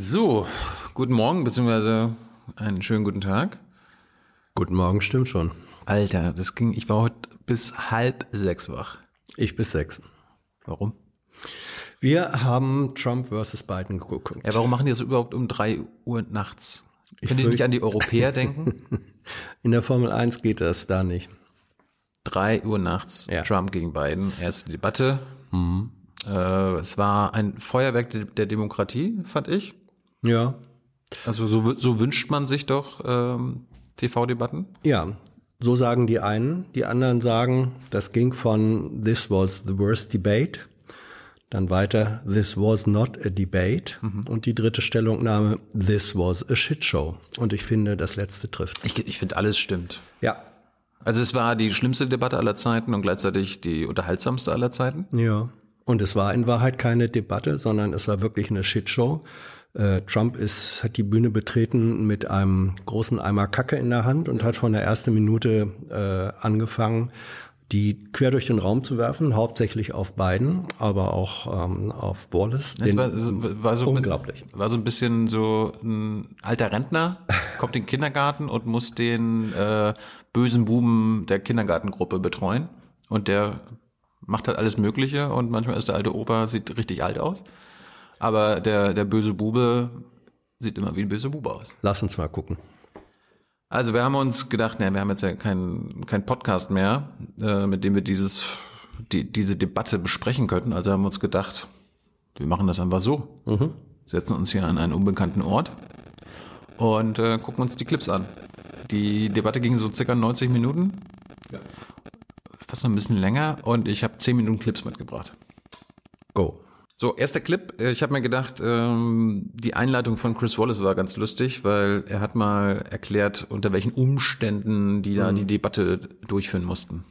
So, guten Morgen, beziehungsweise einen schönen guten Tag. Guten Morgen, stimmt schon. Alter, das ging, ich war heute bis halb sechs wach. Ich bis sechs. Warum? Wir haben Trump versus Biden geguckt. Ja, warum machen die das überhaupt um drei Uhr nachts? Können die nicht an die Europäer denken? In der Formel 1 geht das da nicht. Drei Uhr nachts, Ja. Trump gegen Biden, erste Debatte. Äh, es war ein Feuerwerk de- der Demokratie, fand ich. Ja. Also so, so wünscht man sich doch ähm, TV-Debatten. Ja. So sagen die einen. Die anderen sagen, das ging von This was the worst debate. Dann weiter, This was not a debate. Und die dritte Stellungnahme, This was a shit show. Und ich finde, das letzte trifft. Ich, ich finde, alles stimmt. Ja. Also es war die schlimmste Debatte aller Zeiten und gleichzeitig die unterhaltsamste aller Zeiten. Ja. Und es war in Wahrheit keine Debatte, sondern es war wirklich eine Shitshow. Äh, Trump ist, hat die Bühne betreten mit einem großen Eimer Kacke in der Hand und hat von der ersten Minute äh, angefangen, die quer durch den Raum zu werfen, hauptsächlich auf Biden, aber auch ähm, auf Wallace. Den, war, war so unglaublich. War so ein bisschen so ein alter Rentner, kommt in den Kindergarten und muss den äh, bösen Buben der Kindergartengruppe betreuen. Und der macht halt alles Mögliche und manchmal ist der alte Opa, sieht richtig alt aus. Aber der, der böse Bube sieht immer wie ein böser Bube aus. Lass uns mal gucken. Also wir haben uns gedacht, ne, wir haben jetzt ja keinen kein Podcast mehr, äh, mit dem wir dieses, die, diese Debatte besprechen könnten. Also haben wir uns gedacht, wir machen das einfach so. Setzen uns hier an einen unbekannten Ort und äh, gucken uns die Clips an. Die Debatte ging so circa 90 Minuten. Fast noch ein bisschen länger und ich habe 10 Minuten Clips mitgebracht. Go. So, erster Clip. Äh, Ich habe mir gedacht, ähm, die Einleitung von Chris Wallace war ganz lustig, weil er hat mal erklärt, unter welchen Umständen die da die Debatte durchführen mussten.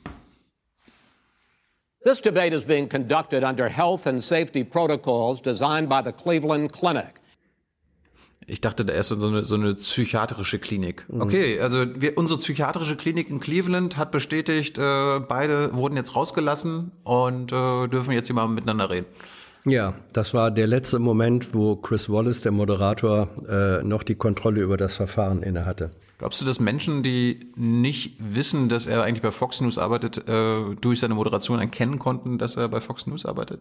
This debate is being conducted under health and safety protocols designed by the Cleveland Clinic. Ich dachte, da ist so eine, so eine psychiatrische Klinik. Okay, also wir, unsere psychiatrische Klinik in Cleveland hat bestätigt, äh, beide wurden jetzt rausgelassen und äh, dürfen jetzt hier mal miteinander reden. Ja, das war der letzte Moment, wo Chris Wallace, der Moderator, äh, noch die Kontrolle über das Verfahren innehatte. Glaubst du, dass Menschen, die nicht wissen, dass er eigentlich bei Fox News arbeitet, äh, durch seine Moderation erkennen konnten, dass er bei Fox News arbeitet?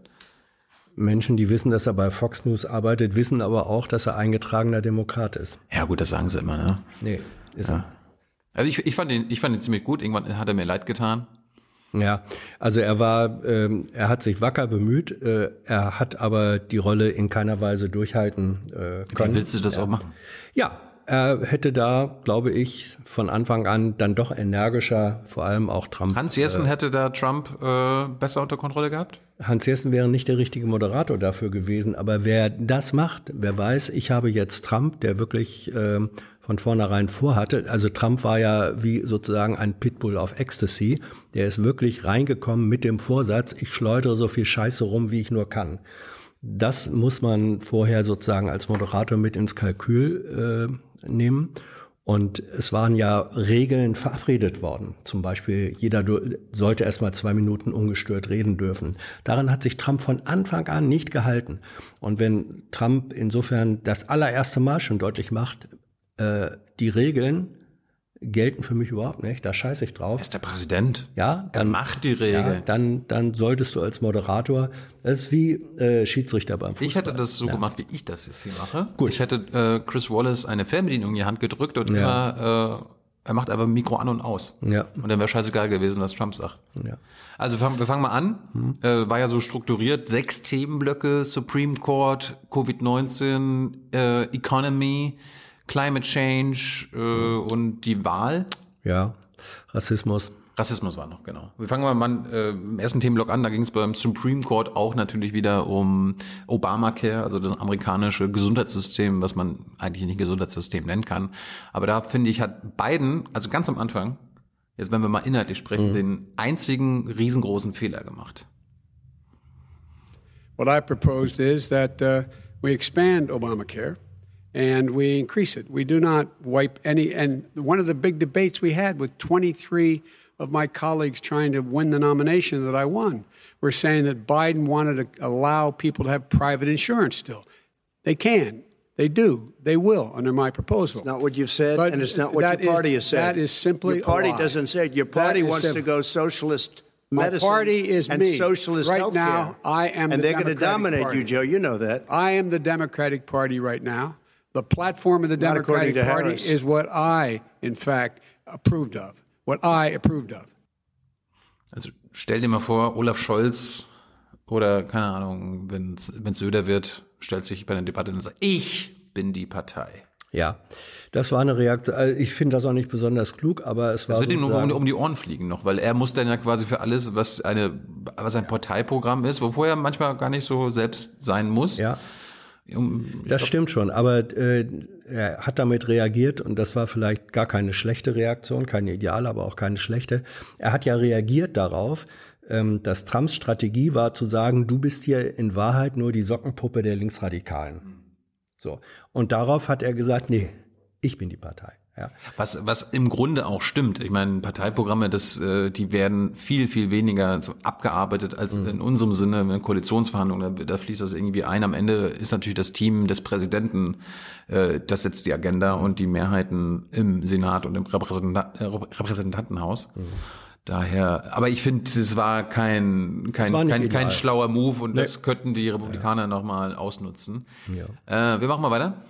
Menschen, die wissen, dass er bei Fox News arbeitet, wissen aber auch, dass er eingetragener Demokrat ist. Ja gut, das sagen sie immer, ne? Nee, ist er. Also ich, ich fand ihn, ich fand ihn ziemlich gut. Irgendwann hat er mir leid getan. Ja, also er war, ähm, er hat sich wacker bemüht, äh, er hat aber die Rolle in keiner Weise durchhalten äh, Wie können. willst du das auch machen? Ja, er hätte da, glaube ich, von Anfang an dann doch energischer, vor allem auch Trump. Hans Jessen hätte da Trump äh, besser unter Kontrolle gehabt? Hans Jessen wäre nicht der richtige Moderator dafür gewesen, aber wer das macht, wer weiß, ich habe jetzt Trump, der wirklich ähm, von vornherein vorhatte. Also Trump war ja wie sozusagen ein Pitbull auf Ecstasy. Der ist wirklich reingekommen mit dem Vorsatz, ich schleudere so viel Scheiße rum, wie ich nur kann. Das muss man vorher sozusagen als Moderator mit ins Kalkül äh, nehmen. Und es waren ja Regeln verabredet worden. Zum Beispiel, jeder sollte erst mal zwei Minuten ungestört reden dürfen. Daran hat sich Trump von Anfang an nicht gehalten. Und wenn Trump insofern das allererste Mal schon deutlich macht, äh, die Regeln gelten für mich überhaupt nicht, da scheiße ich drauf. Er ist der Präsident. Ja, Er macht die Regeln. Ja, dann, dann solltest du als Moderator, das ist wie äh, Schiedsrichter beim Fußball. Ich hätte das so ja. gemacht, wie ich das jetzt hier mache. Gut. Ich hätte äh, Chris Wallace eine Fernbedienung in die Hand gedrückt und Ja. immer, äh, er macht einfach Mikro an und aus. Ja. Und dann wäre scheißegal gewesen, was Trump sagt. Ja. Also fang, wir fangen mal an. Äh, war ja so strukturiert. Sechs Themenblöcke, Supreme Court, Covid-19, äh, Economy, Climate Change äh, und die Wahl. ja, Rassismus. Rassismus war noch, genau. Wir fangen mal an, äh, im ersten Themenblock an. Da ging es beim Supreme Court auch natürlich wieder um Obamacare, also das amerikanische Gesundheitssystem, was man eigentlich nicht Gesundheitssystem nennen kann. Aber da finde ich, hat Biden, also ganz am Anfang, jetzt wenn wir mal inhaltlich sprechen, den einzigen riesengroßen Fehler gemacht. What I proposed is that uh, we expand Obamacare and we increase it. We do not wipe any. And one of the big debates we had with 23 of my colleagues trying to win the nomination that I won were saying that Biden wanted to allow people to have private insurance still. They can. They do. They will under my proposal. It's not what you've said, But and it's not what your is- party has said. that is simply your party doesn't say it. Your party is wants to go socialist My medicine party is and me. socialist Right healthcare. now, I am and the they're going to dominate Party. you, Joe. You know that. I am the Democratic Party right now. The platform of the Not Democratic Party Harris. is what I, in fact, approved of. What I approved of. Also stell dir mal vor, Olaf Scholz oder keine Ahnung, wenn es Söder wird, stellt sich bei einer Debatte und sagt, ich bin die Partei. Ja, das war eine Reaktion. also Ich finde das auch nicht besonders klug, aber es war Das wird ihm nur um, um die Ohren fliegen noch, weil er muss dann ja quasi für alles, was eine, was ein Parteiprogramm ist, wovor er manchmal gar nicht so selbst sein muss. ja. Um, Das stimmt schon, aber äh, er hat damit reagiert und das war vielleicht gar keine schlechte Reaktion, keine ideale, aber auch keine schlechte. Er hat ja reagiert darauf, ähm, dass Trumps Strategie war zu sagen, du bist hier in Wahrheit nur die Sockenpuppe der Linksradikalen. So. Und darauf hat er gesagt, nee, ich bin die Partei. Ja. Was, was im Grunde auch stimmt. Ich meine, Parteiprogramme, das, äh, die werden viel, viel weniger abgearbeitet als in unserem Sinne in Koalitionsverhandlungen. Da, da fließt das irgendwie ein. Am Ende ist natürlich das Team des Präsidenten, äh, das setzt die Agenda und die Mehrheiten im Senat und im Repräsenta äh, Repräsentantenhaus. Daher, aber ich finde, es war kein kein, war kein, kein schlauer Move und Nee. das könnten die Republikaner noch mal ausnutzen. Äh, wir machen mal weiter.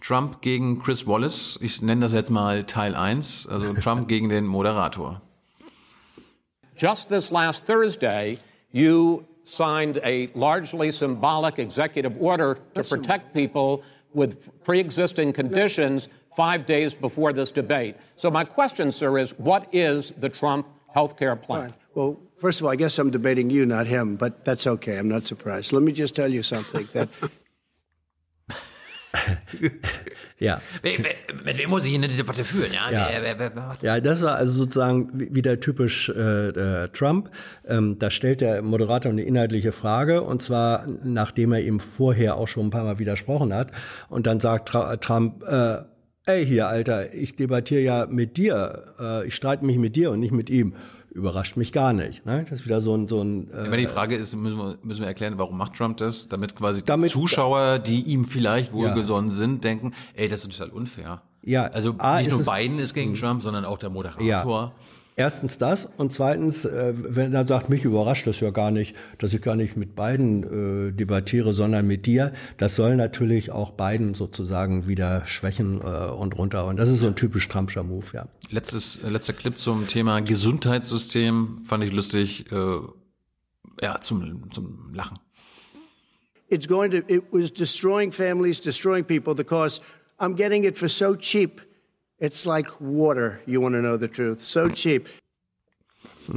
Trump gegen Chris Wallace. Ich nenne das jetzt mal Teil 1. Also Trump gegen den Moderator. Just this last Thursday, you signed a largely symbolic executive order to protect people with pre existing conditions five days before this debate. So, my question, sir, is what is the Trump health care plan? Well, first of all, I guess I'm debating you, not him, but that's okay. I'm not surprised. Let me just tell you something that Ja. Mit wem muss ich eine Debatte führen? Ja, Ja. Wer, wer, wer, macht Ja, das war also sozusagen wie- wieder typisch äh, äh, Trump. Ähm, da stellt der Moderator eine inhaltliche Frage und zwar nachdem er ihm vorher auch schon ein paar Mal widersprochen hat und dann sagt Tra Trump, äh, ey hier Alter, ich debattiere ja mit dir, äh, ich streite mich mit dir und nicht mit ihm. Überrascht mich gar nicht. Ne? Das ist wieder so ein so ein äh, Immer die Frage ist, müssen wir, müssen wir erklären, warum macht Trump das? Damit quasi Damit- Zuschauer, die ihm vielleicht wohlgesonnen sind, denken, ey, das ist total unfair. Ja, Also A, nicht nur Biden ist gegen Trump, sondern auch der Moderator. Ja. Erstens das und zweitens, äh, wenn er sagt, mich überrascht das ja gar nicht, dass ich gar nicht mit beiden äh, debattiere, sondern mit dir. Das soll natürlich auch beiden sozusagen wieder schwächen äh, und runter. Und das ist so ein typisch Trumpscher Move, ja. Letztes, äh, letzter Clip zum Thema Gesundheitssystem fand ich lustig. Äh, ja, zum, zum Lachen. it's going to it was destroying families destroying people because i'm getting it for so cheap it's like water you want to know the truth so cheap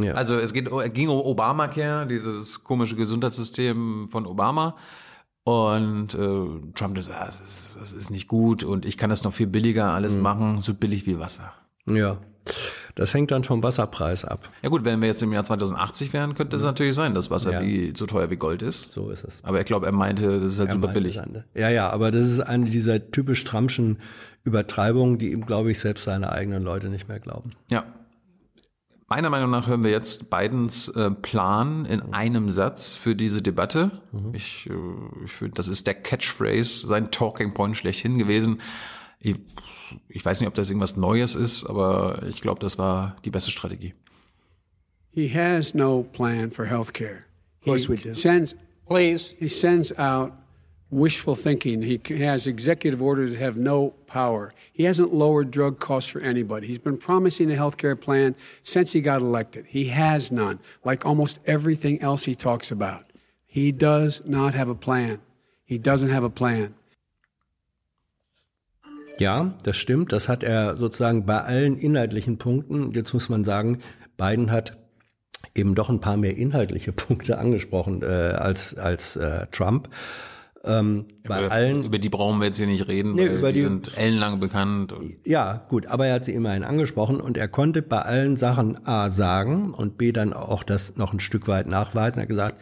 ja. Also es geht, ging um Obamacare, dieses komische Gesundheitssystem von Obama. Und äh, Trump das, ah, das, ist, das ist nicht gut und ich kann das noch viel billiger alles machen, so billig wie Wasser. ja. Das hängt dann vom Wasserpreis ab. Ja gut, wenn wir jetzt im Jahr 2080 wären, könnte es natürlich sein, dass Wasser Ja. wie so teuer wie Gold ist. So ist es. Aber ich glaube, er meinte, das ist halt Er super billig. andere. Ja, ja, aber das ist eine dieser typisch Trumpschen Übertreibungen, die ihm, glaube ich, selbst seine eigenen Leute nicht mehr glauben. Ja. Meiner Meinung nach hören wir jetzt Bidens äh, Plan in einem Satz für diese Debatte. Ich, äh, ich finde, das ist der Catchphrase, sein Talking Point schlechthin gewesen. Ich, ich weiß nicht, ob das irgendwas Neues ist, aber ich glaube, das war die beste Strategie. He has no plan for health care. Of course we do. Sends, Please. he sends out wishful thinking. He has executive orders that have no power. He hasn't lowered drug costs for anybody. He's been promising a health care plan since he got elected. He has none, like almost everything else he talks about. He does not have a plan. He doesn't have a plan. Ja, das stimmt. Das hat er sozusagen bei allen inhaltlichen Punkten. Jetzt muss man sagen, Biden hat eben doch ein paar mehr inhaltliche Punkte angesprochen äh, als als äh, Trump. Ähm, bei über, allen über die brauchen wir jetzt hier nicht reden, Nee, weil über die, die- sind ellenlang bekannt. Ja, gut, aber er hat sie immerhin angesprochen und er konnte bei allen Sachen A sagen und B dann auch das noch ein Stück weit nachweisen. Er hat gesagt,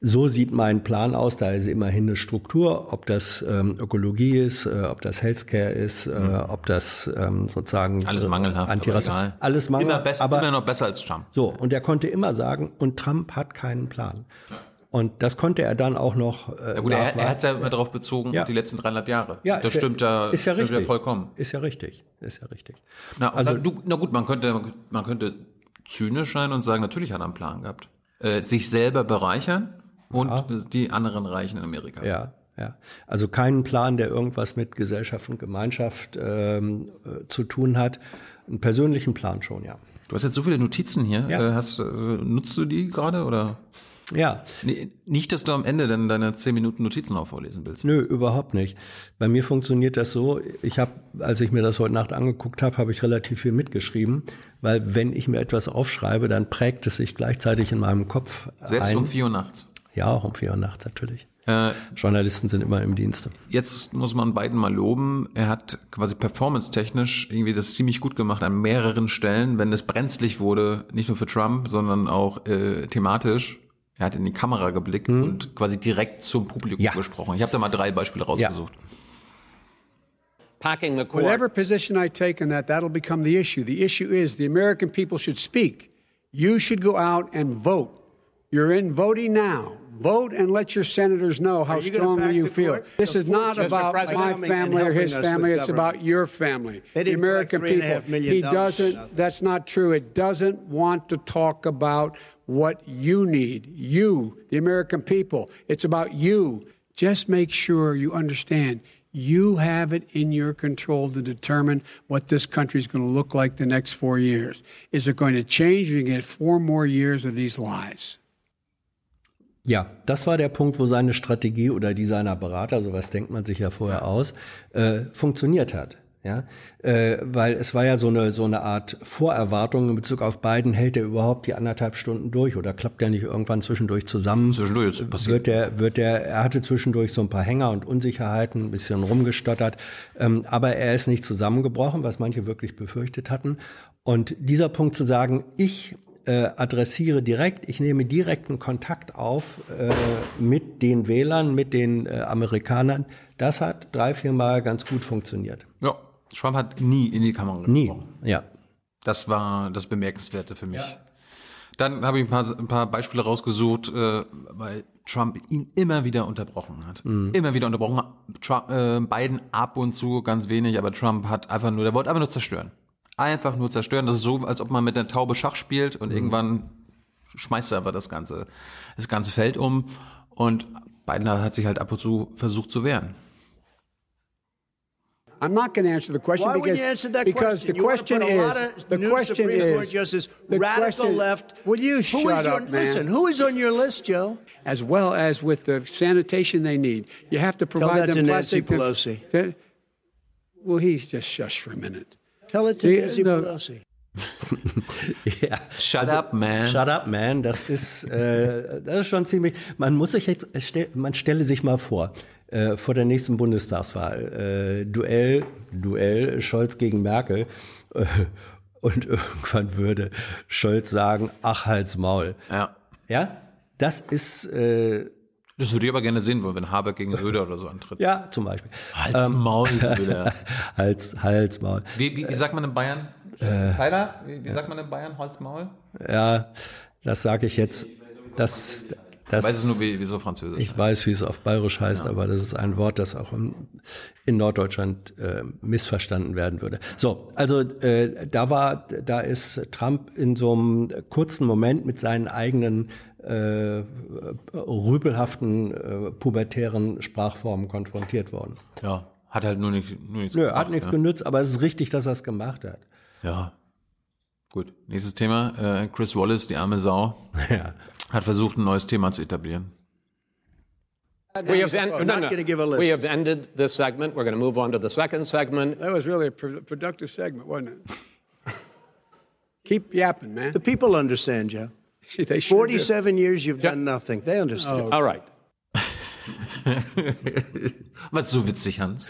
so sieht mein Plan aus, da ist immerhin eine Struktur, ob das ähm, Ökologie ist, äh, ob das Healthcare ist, äh, ob das ähm, sozusagen alles mangelhaft, aber Antirass- egal. alles immer, mangelhaft, best, aber immer noch besser als Trump. so und er konnte immer sagen und Trump hat keinen Plan. Und das konnte er dann auch noch. Äh, Ja gut, er, er hat es ja immer darauf bezogen, Ja. die letzten dreieinhalb Jahre. Ja, das ist ja- stimmt ja, ist ja stimmt richtig. vollkommen. Ist ja richtig, ist ja richtig. Na, Also- also, du, na gut, man könnte, man könnte zynisch sein und sagen, natürlich hat er einen Plan gehabt. Äh, sich selber bereichern und die anderen Reichen in Amerika. Ja, ja. Also keinen Plan, der irgendwas mit Gesellschaft und Gemeinschaft ähm, äh, zu tun hat. Einen persönlichen Plan schon, ja. Du hast jetzt so viele Notizen hier. Ja. Äh, hast, äh, nutzt du die gerade oder? Ja, nicht, dass du am Ende dann deine 10 Minuten Notizen auch vorlesen willst. nö, überhaupt nicht. Bei mir funktioniert das so, ich habe, als ich mir das heute Nacht angeguckt habe, habe ich relativ viel mitgeschrieben, weil wenn ich mir etwas aufschreibe, dann prägt es sich gleichzeitig in meinem Kopf Selbst ein. um 4 Uhr nachts. Ja, auch um vier Uhr nachts natürlich. Äh, Journalisten sind immer im Dienste. Jetzt muss man beiden mal loben. Er hat quasi performance-technisch irgendwie das ziemlich gut gemacht an mehreren Stellen, wenn es brenzlig wurde, nicht nur für Trump, sondern auch äh, thematisch. Er hat in die Kamera geblickt und quasi direkt zum Publikum Ja. gesprochen. Ich habe da mal drei Beispiele rausgesucht. packing the court. Whatever position I take on that, that'll become the issue. The issue is the American people should speak. You should go out and vote. You're in voting now. Vote and let your senators know how you strongly you feel. court? This The is not fortune- about President, my family or his family. It's government. about your family, the American collect three and a people. He dollars. doesn't. That's not true. It doesn't want to talk about what you need. You, the American people. It's about you. Just make sure you understand. You have it in your control to determine what this country is going to look like the next four years. Is it going to change? You get four more years of these lies. Ja, das war der Punkt, wo seine Strategie oder die seiner Berater, sowas denkt man sich ja vorher aus, äh, funktioniert hat. Ja, äh, weil es war ja so eine so eine Art Vorerwartung in Bezug auf Biden, hält er überhaupt die anderthalb Stunden durch oder klappt er nicht irgendwann zwischendurch zusammen? Zwischendurch ist passiert. Wird er, wird er, er hatte zwischendurch so ein paar Hänger und Unsicherheiten, ein bisschen rumgestottert, ähm, aber er ist nicht zusammengebrochen, was manche wirklich befürchtet hatten. Und dieser Punkt zu sagen, ich äh, adressiere direkt, ich nehme direkten Kontakt auf äh, mit den Wählern, mit den äh, Amerikanern, das hat drei, vier Mal ganz gut funktioniert. Ja, Trump hat nie in die Kamera Nie, gesprochen. ja. Das war das Bemerkenswerte für mich. Dann habe ich ein paar, ein paar Beispiele rausgesucht, äh, weil Trump ihn immer wieder unterbrochen hat. Immer wieder unterbrochen. Trump, äh, Biden ab und zu ganz wenig, aber Trump hat einfach nur, der wollte einfach nur zerstören. Einfach nur zerstören. Das ist so, als ob man mit einer Taube Schach spielt und irgendwann schmeißt er einfach das ganze, das ganze Feld um. Und Biden hat sich halt ab und zu versucht zu wehren. I'm not going to answer the question Why would because you answer that because question? the You question put a is lot of the new question Supreme Court is justice, the radical question- left. Will you Who shut is up, on, man? Listen, who is on your list, Joe? as well as with the sanitation they need. You have to provide that them to Nancy plastic. Pelosi. That- well, he's just shush for a minute. Tell it to The- Nancy the- Pelosi. ja. Shut up, man. Shut up, man. Das ist, äh, das ist schon ziemlich. Man muss sich jetzt, man stelle sich mal vor, äh, vor der nächsten Bundestagswahl, äh, Duell, Duell Scholz gegen Merkel. Äh, und irgendwann würde Scholz sagen, ach halt's Maul. Ja. Ja, das ist, äh, Das würde ich aber gerne sehen wollen, wenn Habeck gegen Söder oder so antritt. ja, zum Beispiel. Halt's Maul, Söder. Hals, Hals, Maul. Wie, wie, wie sagt man in Bayern? Äh, Tyler? Wie, wie sagt man in Bayern? Holz, Maul? Ja, das sage ich jetzt. Das, das, Ich weiß es nur, wie, wie so französisch. Ich weiß, wie es auf Bayerisch heißt, aber das ist ein Wort, das auch in, in Norddeutschland äh, missverstanden werden würde. So, also äh, da war, da ist Trump in so einem kurzen Moment mit seinen eigenen äh, rübelhaften äh, pubertären Sprachformen konfrontiert worden. ja, hat halt nur, nicht, nur nichts Nö, gemacht, hat nichts ja. genützt, aber es ist richtig, dass er es gemacht hat. Ja. Gut. Nächstes Thema. Äh, Chris Wallace, die arme Sau, Ja. Hat versucht, ein neues Thema zu etablieren. We have, en- We're no, no. gonna give a list. we have ended this segment. We're going to move on to the second segment. That was really a pro- productive segment, wasn't it? Keep yapping, man. The people understand, Joe. they sure do. 47 years you've done nothing. They understand. All right. Was ist so witzig, Hans?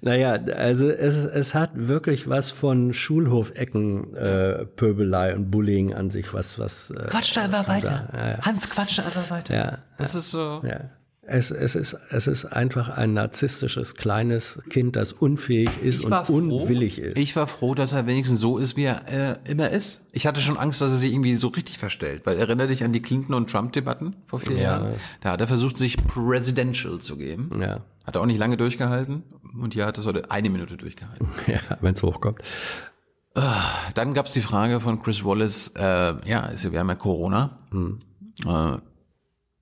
Naja, also es, es hat wirklich was von Schulhofecken äh, Pöbelei und Bullying an sich, was was äh, Quatsch da einfach weiter. Hans, quatsch da einfach weiter. ja, Das ist so. ja. Es, es, ist, es ist einfach ein narzisstisches kleines Kind, das unfähig ist und unwillig ist. Ich war froh, dass er wenigstens so ist, wie er äh, immer ist. Ich hatte schon Angst, dass er sich irgendwie so richtig verstellt. Weil erinnere dich an die Clinton- und Trump-Debatten vor vier Ja. Jahren. Da hat er versucht, sich presidential zu geben. Ja. Hat er auch nicht lange durchgehalten. Und hier hat es heute eine Minute durchgehalten. Ja, wenn es hochkommt. Dann gab es die Frage von Chris Wallace, äh, ja, wir haben ja Corona. Äh,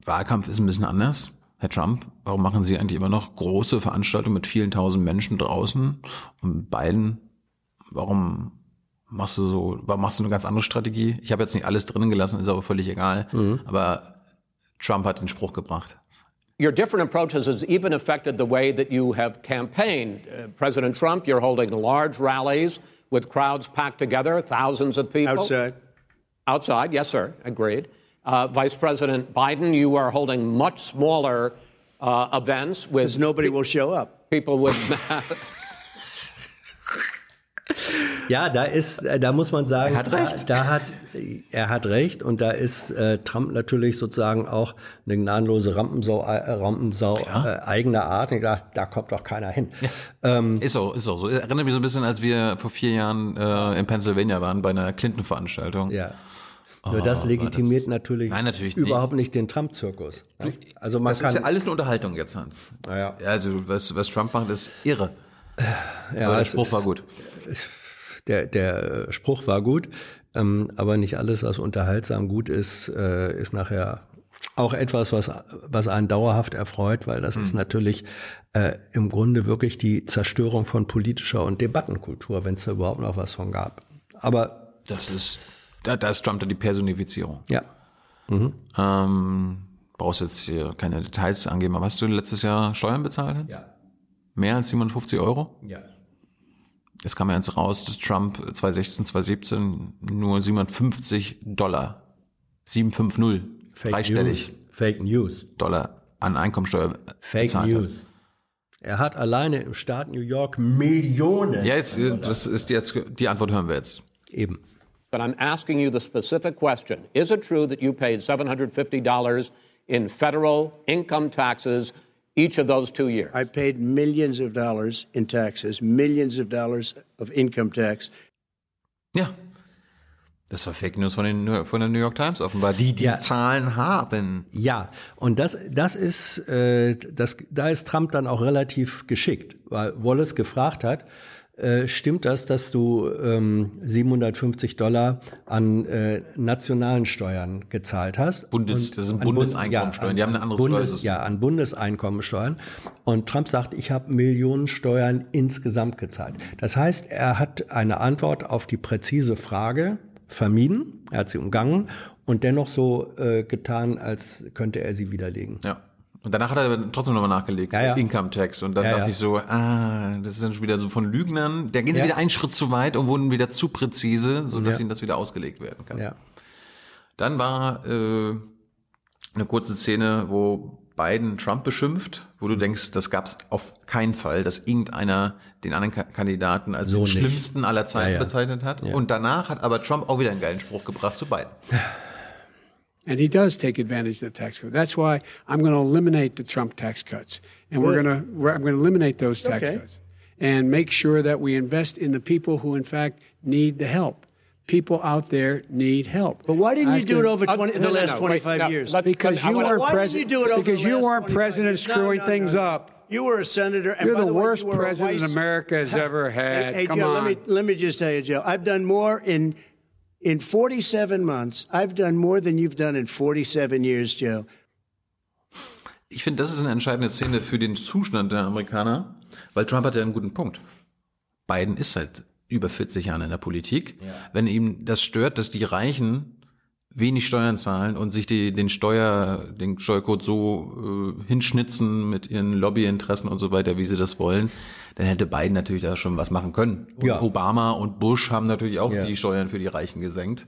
Wahlkampf ist ein bisschen anders. Herr Trump, warum machen Sie eigentlich immer noch große Veranstaltungen mit vielen tausend Menschen draußen? Und Biden, warum machst du so, warum machst du eine ganz andere Strategie? Ich habe jetzt nicht alles drinnen gelassen, ist aber völlig egal. Aber Trump hat den Spruch gebracht. Your different approaches has even affected the way that you have campaigned. Uh, President Trump, you're holding large rallies with crowds packed together, thousands of people. Outside. Outside, yes, sir, agreed. Uh, Vice President Biden, you are holding much smaller uh, events with Because nobody will show up. people with. Ja, da ist, äh, da muss man sagen, Er hat recht. Da, da hat, er hat recht und da ist äh, Trump natürlich sozusagen auch eine gnadenlose Rampensau, äh, Rampensau äh, eigener Art. Und da, da kommt doch keiner hin. Ähm, Ist auch, ist auch so. Erinnert mich so ein bisschen, als wir vor vier Jahren äh, in Pennsylvania waren bei einer Clinton-Veranstaltung. ja. Nur das legitimiert natürlich, Oh, Nein, natürlich überhaupt nicht den Trump-Zirkus. ne? Also man Das kann, ist ja alles eine Unterhaltung jetzt, Hans. Ja. Also was, was Trump macht, ist irre. ja, Aber der Spruch ist- war gut. Der, der Spruch war gut, ähm, aber nicht alles, was unterhaltsam gut ist, äh, ist nachher auch etwas, was, was einen dauerhaft erfreut, weil das ist natürlich äh, im Grunde wirklich die Zerstörung von politischer und Debattenkultur, wenn es da überhaupt noch was von gab. Aber Das ist, da, da ist Trump dann die Personifizierung. ja, Ähm, brauchst jetzt hier keine Details angeben, aber hast du letztes Jahr Steuern bezahlt? Ja. Mehr als 750 Euro? ja. Es kam ja jetzt raus, dass Trump 2016, 2017 nur 750 Dollar, 750, Fake dreistellig News. Fake News. Dollar an Einkommensteuer Fake bezahlt hat. News. Er hat alleine im Staat New York Millionen. Ja, jetzt, das ist jetzt, die Antwort hören wir jetzt. Eben. But I'm asking you the specific question Is it true that you paid $750 in federal income taxes each of those two years? I paid millions of dollars in taxes, millions of dollars of income tax. Ja. Das war Fake News von, den, von der New York Times offenbar, die die Ja. Zahlen haben. Ja, und das, das ist, äh, das, da ist Trump dann auch relativ geschickt, weil Wallace gefragt hat, äh, stimmt das, dass du ähm, 750 Dollar an äh, nationalen Steuern gezahlt hast? Bundes- das sind Bundeseinkommensteuern, an- die haben ein anderes Bundes, Steuersystem. Ja, an Bundeseinkommensteuern. Und Trump sagt, ich habe Millionen Steuern insgesamt gezahlt. Das heißt, er hat eine Antwort auf die präzise Frage vermieden, er hat sie umgangen und dennoch so äh, getan, als könnte er sie widerlegen. Ja. Und danach hat er trotzdem nochmal nachgelegt, Ja, ja. Income Tax. Und dann Ja, dachte ich so, ah, das ist dann schon wieder so von Lügnern. Da gehen sie wieder einen Schritt zu weit und wurden wieder zu präzise, sodass ihnen das wieder ausgelegt werden kann. Dann war äh, eine kurze Szene, wo Biden Trump beschimpft, wo du denkst, das gab es auf keinen Fall, dass irgendeiner den anderen Ka Kandidaten als So den nicht. schlimmsten aller Zeiten bezeichnet hat. Und danach hat aber Trump auch wieder einen geilen Spruch gebracht zu Biden. And he does take advantage of the tax code. That's why I'm going to eliminate the Trump tax cuts. And we're going to, we're, I'm going to eliminate those tax Okay. cuts and make sure that we invest in the people who, in fact, need the help. People out there need help. But why didn't you do it gonna- over Uh, 20, no, the last no, wait, 25 no, years? let's- Because you weren't president. didn't you do it over because the you weren't president years? Screwing no, things no. up. You were a senator. And You're by the way, worst you president vice- America has ever had. Hey, hey Come Joe, on. let me let me just tell you, Joe. I've done more in in 47 months. I've done more than you've done in 47 years, Joe. Ich finde, das ist eine entscheidende Szene für den Zustand der Amerikaner, weil Trump hat ja einen guten Punkt. Biden ist seit über 40 Jahren in der Politik. Wenn ihm das stört, dass die Reichen wenig Steuern zahlen und sich die, den Steuer, den Steuercode so äh, hinschnitzen mit ihren Lobbyinteressen und so weiter, wie sie das wollen, dann hätte Biden natürlich da schon was machen können. Und Ja. Obama und Bush haben natürlich auch Ja. die Steuern für die Reichen gesenkt.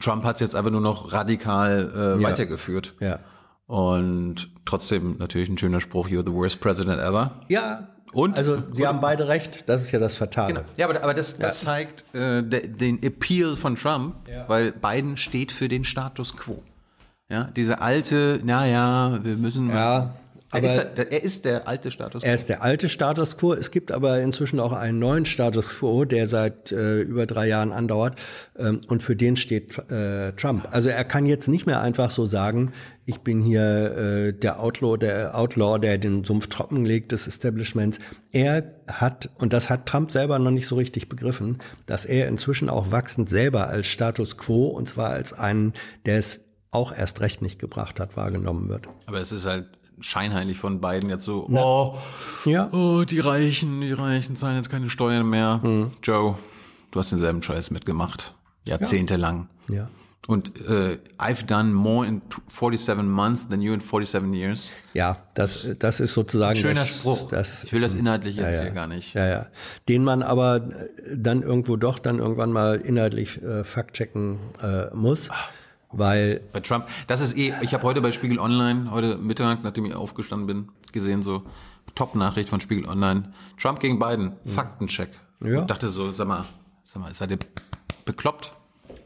Trump hat es jetzt einfach nur noch radikal äh, Ja. weitergeführt. Ja. Und trotzdem natürlich ein schöner Spruch, you're the worst president ever. Ja. Und? Also, Sie haben beide recht. Das ist ja das Fatale. Genau. Ja, aber, aber das, das zeigt äh, de, den Appeal von Trump, weil Biden steht für den Status quo. Ja, diese alte, naja, wir müssen mal, Ja. Er ist, er, er ist der alte Status quo. Er ist der alte Status quo. Es gibt aber inzwischen auch einen neuen Status quo, der seit äh, über drei Jahren andauert. Ähm, und für den steht äh, Trump. Also er kann jetzt nicht mehr einfach so sagen, ich bin hier äh, der Outlaw, der Outlaw, der den Sumpf trocken legt des Establishments. Er hat, und das hat Trump selber noch nicht so richtig begriffen, dass er inzwischen auch wachsend selber als Status quo, und zwar als einen, der es auch erst recht nicht gebracht hat, wahrgenommen wird. Aber es ist halt scheinheilig von beiden jetzt so, oh, Ja. oh, die Reichen, die Reichen zahlen jetzt keine Steuern mehr. Hm. Joe, du hast denselben Scheiß mitgemacht. Jahrzehntelang. Ja. Und äh, I've done more in 47 months than you in 47 years. Ja, das, das ist sozusagen Schöner das, Spruch. Das ich will das ein- inhaltlich jetzt ja, ja. hier gar nicht. Ja, ja. Den man aber äh, dann irgendwo doch dann irgendwann mal inhaltlich äh, faktchecken äh, muss, weil Bei Trump, das ist eh, ich habe heute bei Spiegel Online, heute Mittag, nachdem ich aufgestanden bin, gesehen, so Top-Nachricht von Spiegel Online. Trump gegen Biden, Faktencheck. Ja. Und dachte so, sag mal, sag mal, seid ihr bekloppt?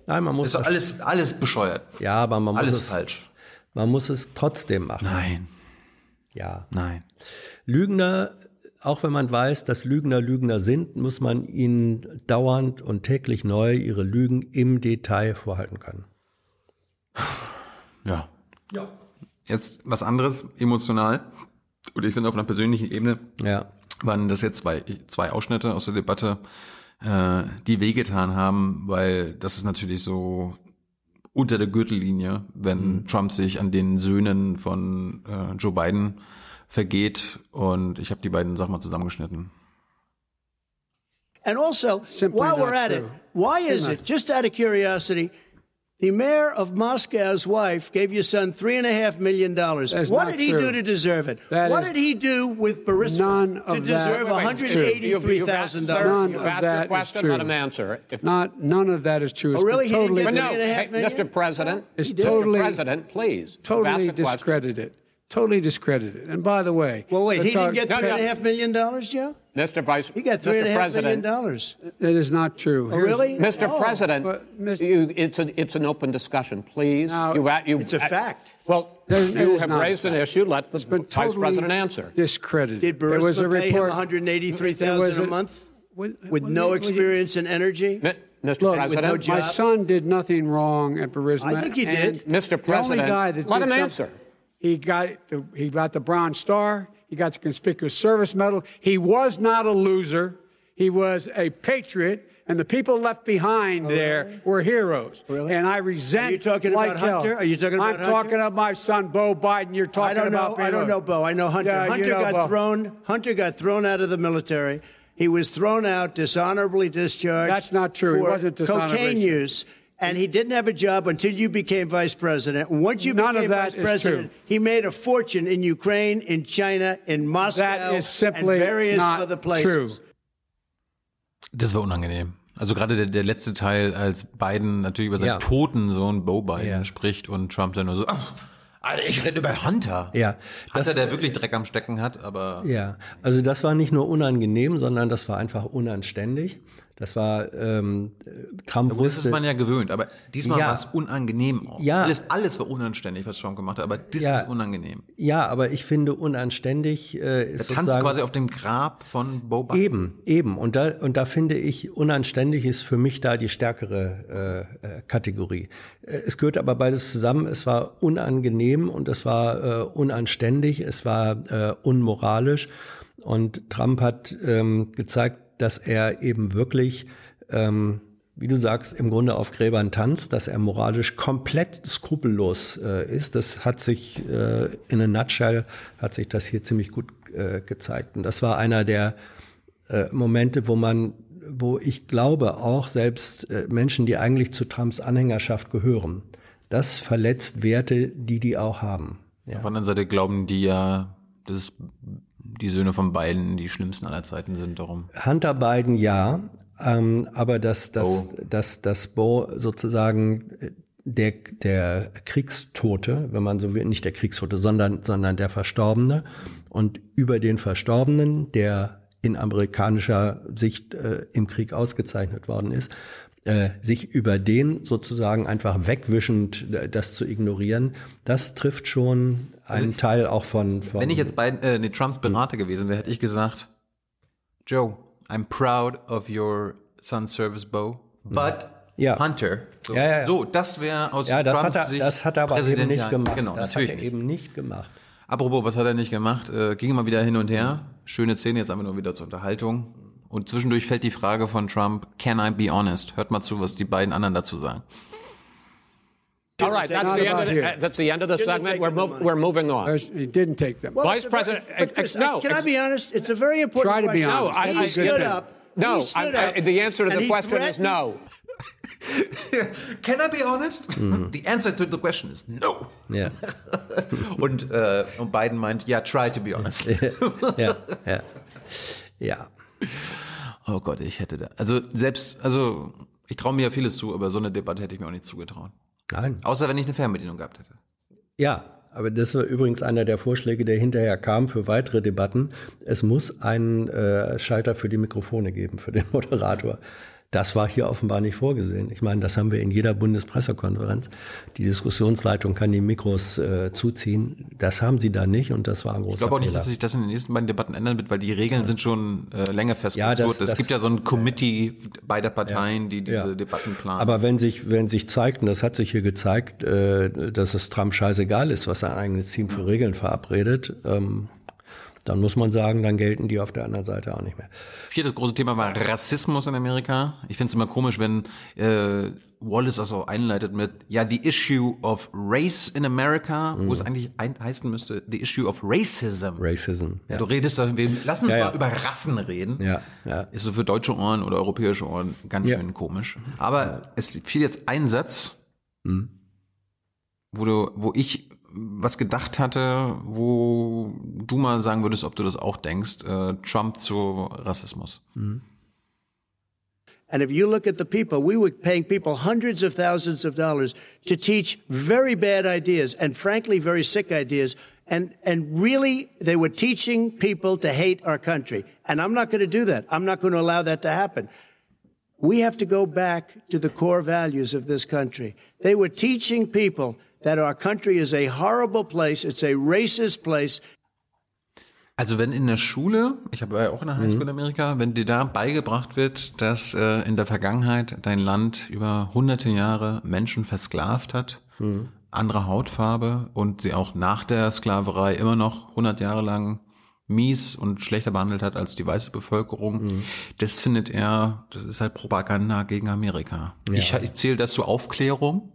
nein, man muss Ist alles, alles bescheuert. ja, aber man muss Alles es falsch. man muss es trotzdem machen. Nein, Ja. nein. Lügner, auch wenn man weiß, dass Lügner Lügner sind, muss man ihnen dauernd und täglich neu ihre Lügen im Detail vorhalten können. Ja. Ja. Jetzt was anderes, emotional. Und ich finde auf einer persönlichen Ebene Ja. waren das jetzt zwei, zwei Ausschnitte aus der Debatte, äh, die wehgetan haben, weil das ist natürlich so unter der Gürtellinie, wenn Trump sich an den Söhnen von äh, Joe Biden vergeht. Und ich habe die beiden Sachen mal zusammengeschnitten. And also, Simply while we're at true. it, why is it, just out of curiosity, the mayor of Moscow's wife gave your son three and a half million dollars. What not did he true. do to deserve it? That what is did he do with Burisma none to of that- deserve Wait, wait, one hundred true. eighty-three thousand Sir, dollars? None You've of asked that a is question, true. let him answer. If, Not none of that is true. Oh, it's Oh, really? been He didn't get but three no, and a half hey. Mr. President, It's Mr. totally- President, please. Totally asked question. discredited. Totally discredited. And by the way, Well, wait, he talk- didn't get No, three no. and a half million dollars, Joe? Mr. Vice, He got three Mr. and a half million President, dollars. that is not true. Oh, really? Mr. Oh. President, Mr. you, it's, a, it's an open discussion, please. Now, you, you, It's a fact. Well, It you have raised an issue. Let the been Vice totally President answer. Discredited. Did There was a pay him report. one hundred eighty-three there was a month With, with no experience in energy? Mi- Mr. Look, President, no my son did nothing wrong at Burisma. I think he did. Mr. President, the only President, guy that let did him answer. He got the he got the Bronze Star. He got the Conspicuous Service Medal. He was not a loser. He was a patriot, and the people left behind oh, there were heroes. Oh, Really? And I resent. Are you talking like about hell. Hunter? Are you talking about I'm Hunter? talking about my son, Bo Biden. You're I talking don't know. about. I don't know, Bo. I know Hunter. Yeah, you Hunter know got Bo. thrown. Hunter got thrown out of the military. He was thrown out, dishonorably discharged. That's not true. He wasn't dishonorably cocaine use, and he didn't have a job until you became vice president. Once you None of became that vice president, true. he made a fortune in Ukraine, in China, in Moscow, That is simply and various not other places. true. Das war unangenehm. Also gerade der, der letzte Teil, als Biden natürlich über seinen Ja. toten Sohn Bo Biden Ja. spricht und Trump dann nur so, ach, ich rede über Hunter. Ja, das- Hunter, der wirklich Dreck am Stecken hat, aber Ja, also das war nicht nur unangenehm, sondern das war einfach unanständig. Das war ähm, Trump Gut, das ist man ja gewöhnt, aber diesmal Ja. war es unangenehm auch. Ja. Alles, alles war unanständig, was Trump gemacht hat, aber das Ja. ist unangenehm. ja, aber ich finde unanständig äh, Er ist tanzt sozusagen- quasi auf dem Grab von Bo Biden. Eben, eben. Und da, und da finde ich, unanständig ist für mich da die stärkere äh, äh, Kategorie. Äh, Es gehört aber beides zusammen. Es war unangenehm und es war äh, unanständig, es war äh, unmoralisch. Und Trump hat ähm, gezeigt, dass er eben wirklich, ähm, wie du sagst, im Grunde auf Gräbern tanzt, dass er moralisch komplett skrupellos äh, ist. Das hat sich äh, in a nutshell, hat sich das hier ziemlich gut äh, gezeigt. Und das war einer der äh, Momente, wo man, wo ich glaube, auch selbst äh, Menschen, die eigentlich zu Trumps Anhängerschaft gehören, das verletzt Werte, die die auch haben. Ja. Auf der anderen Seite glauben die ja, dass die Söhne von Biden die schlimmsten aller Zeiten sind, darum. Hunter Biden ja, ähm, aber dass das, Bo. dass das Bo sozusagen äh, der, der Kriegstote, wenn man so will, nicht der Kriegstote, sondern, sondern der Verstorbene und über den Verstorbenen, der in amerikanischer Sicht äh, im Krieg ausgezeichnet worden ist, äh, sich über den sozusagen einfach wegwischend äh, das zu ignorieren, das trifft schon einen Teil auch von, von Wenn ich jetzt bei äh, nee, Trumps Berater gewesen wäre, hätte ich gesagt, Joe, I'm proud of your son's service bow, but Ja. Hunter. So, Ja, ja, so das wäre aus ja, das Trumps hat er, Sicht das hat er aber eben Präsident nicht ja- gemacht. Genau, das natürlich hat er nicht. eben nicht gemacht. Apropos, was hat er nicht gemacht? Äh, ging immer wieder hin und her. Schöne Szene, jetzt einfach nur wieder zur Unterhaltung. Und zwischendurch fällt die Frage von Trump, can I be honest? Hört mal zu, was die beiden anderen dazu sagen. All right, that's the, end of the, uh, that's the end of the segment. We're, mov- we're moving on. He didn't take them. Well, Vice President- but Chris, no, can I be honest? It's a very important Try to be question. honest. No, I- he I- stood up. No, he stood I- up, the answer to the he question is no. Can I be honest? The answer to the question is no. Ja, Und, äh, und Biden meint, ja, try to be honest. ja, ja. Ja, Oh Gott, ich hätte da. Also selbst, also ich traue mir ja vieles zu, aber so eine Debatte hätte ich mir auch nicht zugetraut. nein. Außer wenn ich eine Fernbedienung gehabt hätte. Ja, aber das war übrigens einer der Vorschläge, der hinterher kam für weitere Debatten. Es muss einen äh, Schalter für die Mikrofone geben, für den Moderator. Das war hier offenbar nicht vorgesehen. Ich meine, das haben wir in jeder Bundespressekonferenz. Die Diskussionsleitung kann die Mikros äh, zuziehen. Das haben sie da nicht und das war ein großer Ich glaube auch nicht, dass sich das in den nächsten beiden Debatten ändern wird, weil die Regeln sind schon äh, länger festgezurrt. Ja, das- es gibt ja so ein Committee beider Parteien, die diese Ja. Debatten planen. Aber wenn sich, wenn sich zeigt, und das hat sich hier gezeigt, äh, dass es Trump scheißegal ist, was sein eigenes Team für Regeln verabredet, ähm, dann muss man sagen, dann gelten die auf der anderen Seite auch nicht mehr. Viertes große Thema war Rassismus in Amerika. Ich finde es immer komisch, wenn äh, Wallace das so einleitet mit, ja, the issue of race in America, Mhm. wo es eigentlich ein, heißen müsste, the issue of racism. Racism. Ja, Du redest da, wir lassen uns Ja, ja. mal über Rassen reden. ja. ja. Ist so für deutsche Ohren oder europäische Ohren ganz schön komisch. Aber es fiel jetzt ein Satz, Mhm. wo du, wo ich was gedacht hatte, wo du mal sagen würdest, ob du das auch denkst, äh, Trump zu Rassismus. And if you look at the people, we were paying people hundreds of thousands of dollars to teach very bad ideas and frankly very sick ideas. And, and really, they were teaching people to hate our country. And I'm not going to do that. I'm not going to allow that to happen. We have to go back to the core values of this country. They were teaching people that our country is a horrible place. It's a racist place. Also wenn in der Schule, ich habe ja auch in der Highschool in Amerika, wenn dir da beigebracht wird, dass äh, in der Vergangenheit dein Land über hunderte Jahre Menschen versklavt hat, andere Hautfarbe und sie auch nach der Sklaverei immer noch 100 Jahre lang mies und schlechter behandelt hat als die weiße Bevölkerung, das findet er, das ist halt Propaganda gegen Amerika. Ich, ich zähle das zur Aufklärung,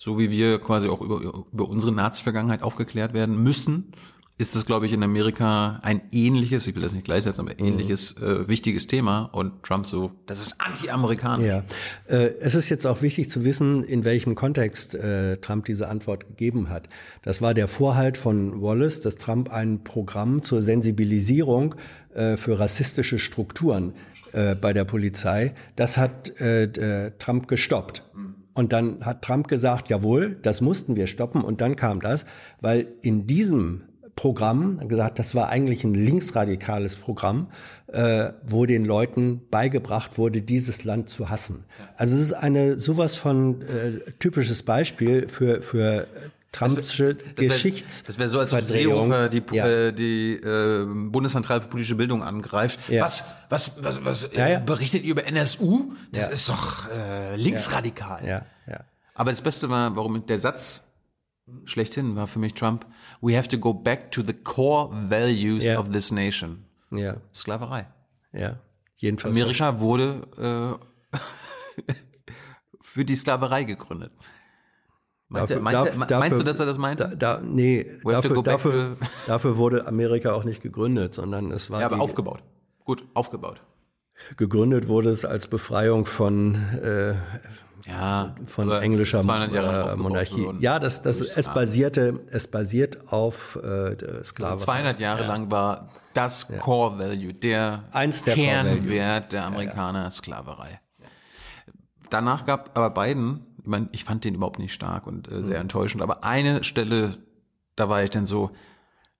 so wie wir quasi auch über, über unsere Nazi-Vergangenheit aufgeklärt werden müssen, ist das, glaube ich, in Amerika ein ähnliches, ich will das nicht gleichsetzen, aber ähnliches äh, wichtiges Thema. Und Trump so, das ist anti-amerikanisch. Ja, äh, es ist jetzt auch wichtig zu wissen, in welchem Kontext äh, Trump diese Antwort gegeben hat. Das war der Vorhalt von Wallace, dass Trump ein Programm zur Sensibilisierung äh, für rassistische Strukturen äh, bei der Polizei, das hat äh, äh, Trump gestoppt. Und dann hat Trump gesagt, jawohl, das mussten wir stoppen. Und dann kam das, weil in diesem Programm gesagt, das war eigentlich ein linksradikales Programm, äh, wo den Leuten beigebracht wurde, dieses Land zu hassen. Also es ist eine sowas von äh, typisches Beispiel für für Trumpsche Geschichts. Das wäre so, als ob. Seehofer die, Ja. äh, die äh, Bundeszentrale für politische Bildung angreift. Ja. Was, was, was, was Ja, äh, ja. berichtet ihr über NSU? Das Ja. ist doch äh, linksradikal. Ja, ja. Aber das Beste war, warum der Satz schlechthin war für mich Trump, we have to go back to the core values Ja. of this nation. Ja, Sklaverei. ja. Jedenfalls. Amerika wurde äh, für die Sklaverei gegründet. Meinte, Dafür- meinte, dafür- meinst du, dass er das meinte? Da, da, nee, dafür, dafür, dafür wurde Amerika auch nicht gegründet, sondern es war ja, aber die, aufgebaut. Gut, aufgebaut. gegründet wurde es als Befreiung von äh, Ja, von englischer 200 Jahre äh, Monarchie. worden. Ja, das, das, es basierte, es basiert auf äh, Sklaverei. 200 Jahre lang war das Core Value, der, Eins der Kernwert der Amerikaner Sklaverei. Danach gab aber Biden, ich meine, ich fand den überhaupt nicht stark und äh, Mhm. sehr enttäuschend, aber eine Stelle, da war ich dann so,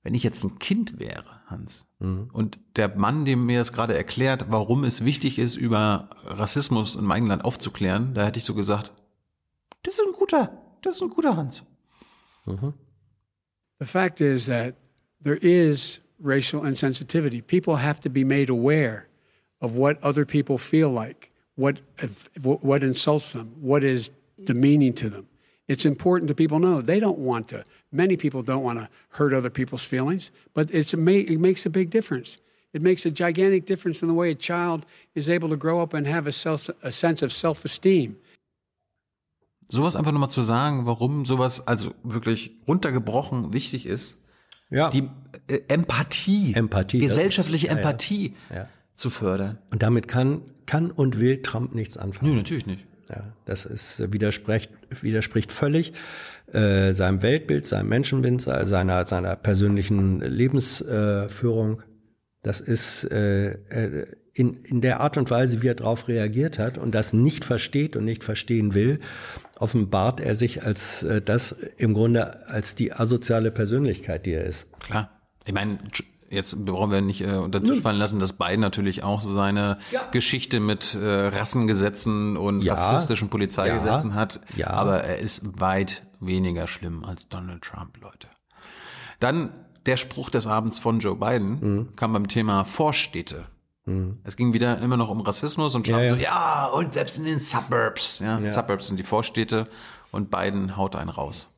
wenn ich jetzt ein Kind wäre, Hans. Und der Mann, dem mir das gerade erklärt, warum es wichtig ist, über Rassismus in meinem Land aufzuklären, da hätte ich so gesagt, das ist ein guter, das ist ein guter Hans. The fact is that there is racial insensitivity. People have to be made aware of what other people feel like, what, what insults them, what is demeaning to them. It's important to people know they don't want to. Many people don't want to hurt other people's feelings, but it's it makes a big difference. It makes a gigantic difference in the way a child is able to grow up and have a, self, a sense of self-esteem. Sowas einfach nochmal zu sagen, warum sowas also wirklich runtergebrochen wichtig ist. Ja. Die äh, Empathie, Empathie, gesellschaftliche ist- ja, ja. Empathie Ja. zu fördern. Und damit kann, kann und will Trump nichts anfangen. Nö, natürlich nicht. Ja, das ist, äh, widerspricht, widerspricht völlig äh, seinem Weltbild, seinem Menschenbild, se- seiner, seiner persönlichen Lebensführung. Das ist äh, äh, in, in der Art und Weise, wie er darauf reagiert hat und das nicht versteht und nicht verstehen will, offenbart er sich als äh, das im Grunde als die asoziale Persönlichkeit, die er ist. Klar. Ich meine, jetzt brauchen wir nicht äh, unter den Tisch fallen lassen, dass Biden natürlich auch so seine Geschichte mit äh, Rassengesetzen und Ja. rassistischen Polizeigesetzen Ja. hat. Ja. Aber er ist weit weniger schlimm als Donald Trump, Leute. Dann der Spruch des Abends von Joe Biden Mhm. kam beim Thema Vorstädte. Es ging wieder immer noch um Rassismus und Trump Ja, ja. so, ja, und selbst in den Suburbs. Ja, Suburbs sind die Vorstädte und Biden haut einen raus.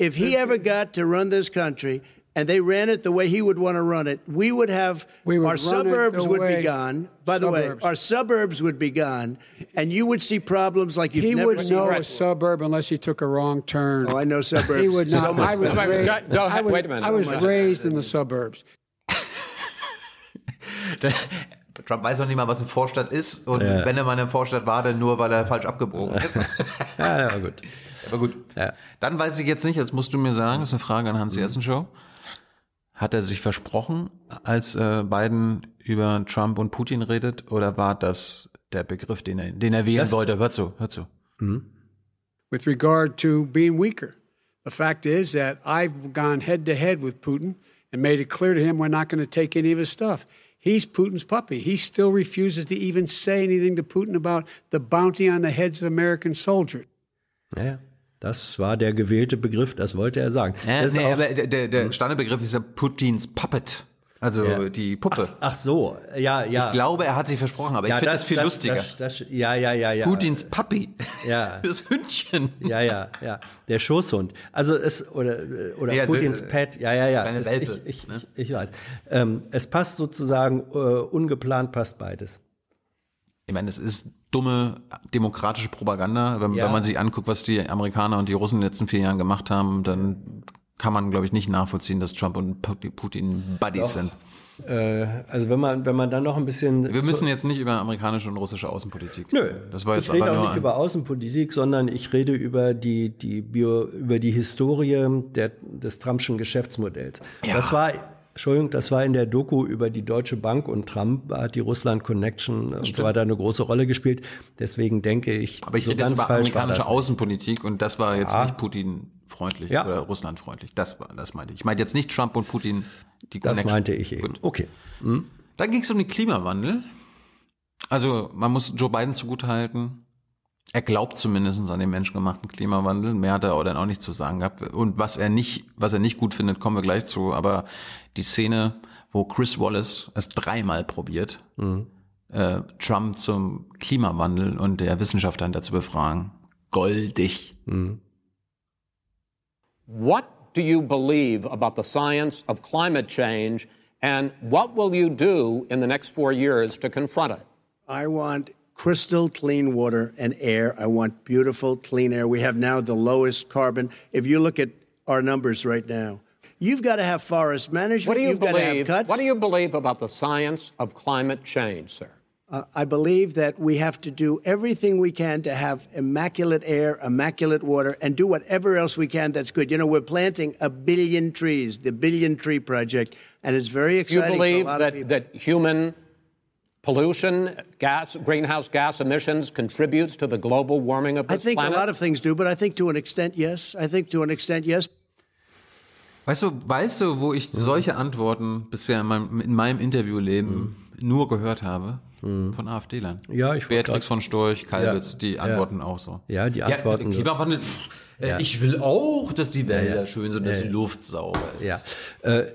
If he ever got to run this country and they ran it the way he would want to run it, we would have We would our suburbs would way- be gone. By the Suburbs. way, our suburbs would be gone, and you would see problems like you've He never would seen. know a before. suburb unless he took a wrong turn. Oh, I know suburbs. He would so not. much I was raised. Ahead. I was, Wait a minute. I was So raised in the suburbs. Trump weiß noch nicht mal, was eine Vorstadt ist. Und wenn er mal in einer Vorstadt war, dann nur, weil er falsch abgebogen ist. Ja, ja, gut. Aber gut. Ja. Dann weiß ich jetzt nicht, jetzt musst du mir sagen, das ist eine Frage an Hans Jessen Show. Hat er sich versprochen, als äh, Biden über Trump und Putin redet, oder war das der Begriff, den er, den er wählen Das- wollte? Hör zu, hör zu. with regard to being weaker. The fact is that I've gone head to head with Putin and made it clear to him we're not going to take any of his stuff. He's Putin's puppy. He still refuses to even say anything to Putin about the bounty on the heads of American soldiers. Ja, das war der gewählte Begriff, das wollte er sagen. Das ist nee, aber der, der, Standardbegriff ist ja Putins Puppet. Also Ja. die Puppe. Ach, ach so, ja, ja. Ich glaube, er hat sich versprochen, aber ja, ich finde das, viel lustiger. Das, das, ja, ja, ja, ja. Putins Papi. Ja. Das Hündchen. Ja, ja, ja. Der Schoßhund. Also es oder oder Ja, Putins so, äh, Pet. Ja, ja, ja. kleine Es, Welpe, ich, ich, ne? ich, ich weiß. Ähm, es passt sozusagen äh, ungeplant passt beides. Ich meine, es ist dumme demokratische Propaganda. Wenn, Ja. wenn man sich anguckt, was die Amerikaner und die Russen in den letzten vier Jahren gemacht haben, dann kann man, glaube ich, nicht nachvollziehen, dass Trump und Pu- Putin Buddies sind. Äh, also wenn man wenn man dann noch ein bisschen Wir müssen jetzt nicht über amerikanische und russische Außenpolitik. Nö, das war jetzt ich rede auch nicht über Außenpolitik, sondern ich rede über die, die Bio, über die Historie der, des Trumpschen Geschäftsmodells. Das war, Entschuldigung, das war in der Doku über die Deutsche Bank und Trump hat die Russland Connection und so weiter eine große Rolle gespielt. Deswegen denke ich, Aber ich so rede jetzt ganz über falsch war amerikanische das. Außenpolitik und das war jetzt nicht Putin freundlich Ja. oder Russland freundlich. Das war, das meinte ich. Ich meinte jetzt nicht Trump und Putin. Die Das Connection. meinte ich eben. Gut. Okay. Dann ging es um den Klimawandel. Also man muss Joe Biden zugutehalten. Er glaubt zumindest an den menschengemachten Klimawandel. Mehr hat er dann auch nicht zu sagen gehabt. Und was er nicht, was er nicht gut findet, kommen wir gleich zu. Aber die Szene, wo Chris Wallace es dreimal probiert, äh, Trump zum Klimawandel und der Wissenschaftler dazu befragen, goldig. What do you believe about the science of climate change, and what will you do in the next four years to confront it? I want crystal clean water and air. I want beautiful clean air. We have now the lowest carbon. If you look at our numbers right now, you've got to have forest management. What do you have got to have believe? cuts. What do you believe about the science of climate change, sir? Uh, I believe that we have to do everything we can to have immaculate air, immaculate water, and do whatever else we can that's good. You know, we're planting a billion trees, the Billion Tree Project, and it's very exciting. you believe for a lot of that, that human pollution, gas, greenhouse gas emissions contributes to the global warming of I this think planet? a lot of things do, but I think to an extent, yes. I think to an extent, yes. Weißt du, weißt du, wo ich solche Antworten bisher in meinem, in meinem Interviewleben nur gehört habe? Von AfD-Lern. Ja, ich Beatrix grad- von Storch, Kalbitz, Ja, die ja. antworten auch so. Ja, die antworten so. Klimawandel, äh, Ja. ich will auch, dass die Wälder ja. schön sind, dass die Luft sauber ist. Ja. Äh,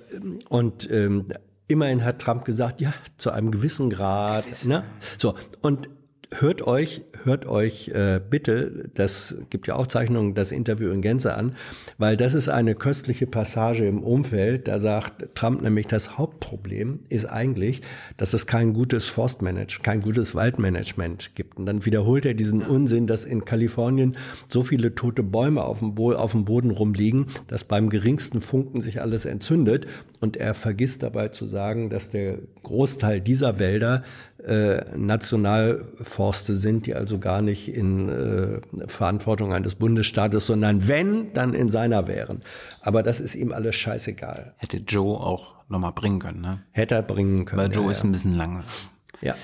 und ähm, immerhin hat Trump gesagt, ja, zu einem gewissen Grad. Ne? So, und hört euch, hört euch äh, bitte, das gibt ja Aufzeichnungen, das Interview in Gänze an, weil das ist eine köstliche Passage im Umfeld. Da sagt Trump nämlich, das Hauptproblem ist eigentlich, dass es kein gutes Forstmanagement, kein gutes Waldmanagement gibt. Und dann wiederholt er diesen Unsinn, dass in Kalifornien so viele tote Bäume auf dem, Bo auf dem Boden rumliegen, dass beim geringsten Funken sich alles entzündet. Und er vergisst dabei zu sagen, dass der Großteil dieser Wälder äh, Nationalforste sind, die also gar nicht in äh, Verantwortung eines Bundesstaates, sondern wenn, dann in seiner wären. Aber das ist ihm alles scheißegal. Hätte Joe auch nochmal bringen können, ne? Hätte er bringen können. Weil Joe ja, ist ein bisschen langsam. ja.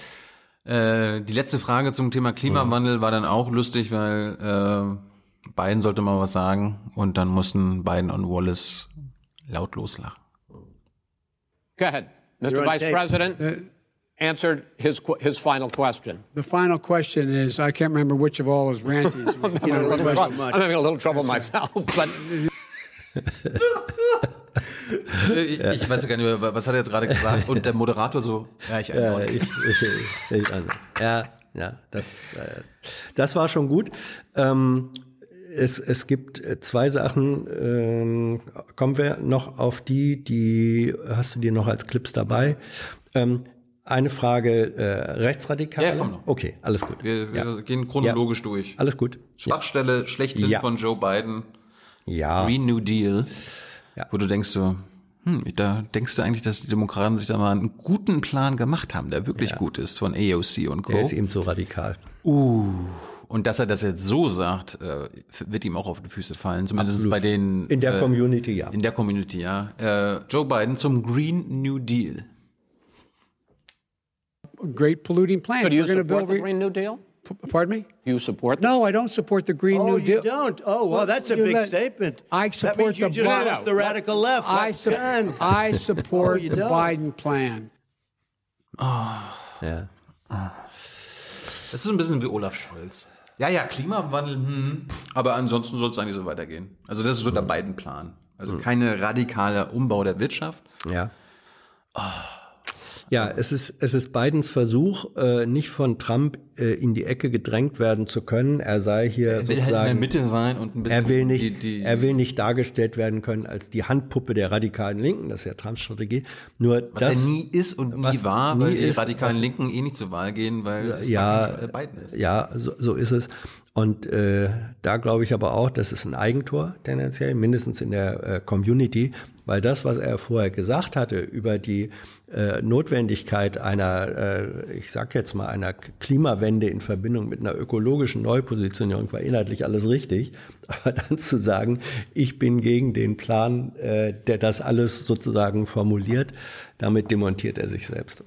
Äh, die letzte Frage zum Thema Klimawandel war dann auch lustig, weil äh, Biden sollte mal was sagen und dann mussten Biden und Wallace lautlos lachen. Go ahead. Mr. Vice tape. President answered his, qu- his final question. The final question is I can't remember which of all his rantings. was. You know, I'm request having much. I'm having a little trouble myself, but ich, ich weiß gar nicht mehr, was hat er jetzt gerade gesagt? Und der Moderator so, ja, ich Ja, ja, ich, ich, ich, also, ja, ja, das, äh, das war schon gut. Ähm, es, es gibt zwei Sachen. Ähm, kommen wir noch auf die, die hast du dir noch als Clips dabei? Ähm, eine Frage äh, Rechtsradikale. Ja, komm noch. Okay, alles gut. Wir, wir ja. gehen chronologisch Ja. durch. Alles gut. Schwachstelle schlechthin Ja. von Joe Biden. Ja. Green New Deal. Ja. Wo du denkst so, hm, da denkst du eigentlich, dass die Demokraten sich da mal einen guten Plan gemacht haben, der wirklich gut ist von AOC und Co. Der ist ihm zu radikal. Und dass er das jetzt so sagt, äh, wird ihm auch auf die Füße fallen. Zumindest Absolut. bei den In der äh, Community, ja. in der Community, ja. Äh, Joe Biden zum Green New Deal. Great polluting plants. so do you We're support build the re- Green New Deal? P- Pardon me? You support that? No, I don't support the Green Oh, New you Deal. don't? Oh, well, that's a You big let- statement. I that support means you the just Biden- lost the radical left. I, su-. I support Oh, you the don't. Biden plan. Ja. Das ist ein bisschen wie Olaf Scholz. Ja, ja, Klimawandel, hm, aber ansonsten soll es eigentlich so weitergehen. Also das ist so der Biden-Plan. Also keine radikale Umbau der Wirtschaft. Ja. Ja, es ist, es ist Bidens Versuch, äh, nicht von Trump äh, in die Ecke gedrängt werden zu können. Er sei hier Er will halt in der sozusagen, Mitte sein und ein bisschen er will die, nicht, die, er will nicht dargestellt werden können als die Handpuppe der radikalen Linken. Das ist ja Trumps Strategie. Nur was das, er nie ist und nie war, nie weil die ist, radikalen was- Linken eh nicht zur Wahl gehen, weil es ja, Biden, äh, Biden ist. ja, so, so ist es. Und äh, da glaube ich aber auch, das ist ein Eigentor tendenziell, mindestens in der äh, Community, weil das, was er vorher gesagt hatte über die äh, Notwendigkeit einer, äh, ich sag jetzt mal, einer Klimawende in Verbindung mit einer ökologischen Neupositionierung war inhaltlich alles richtig. Aber dann zu sagen, ich bin gegen den Plan, äh, der das alles sozusagen formuliert, damit demontiert er sich selbst.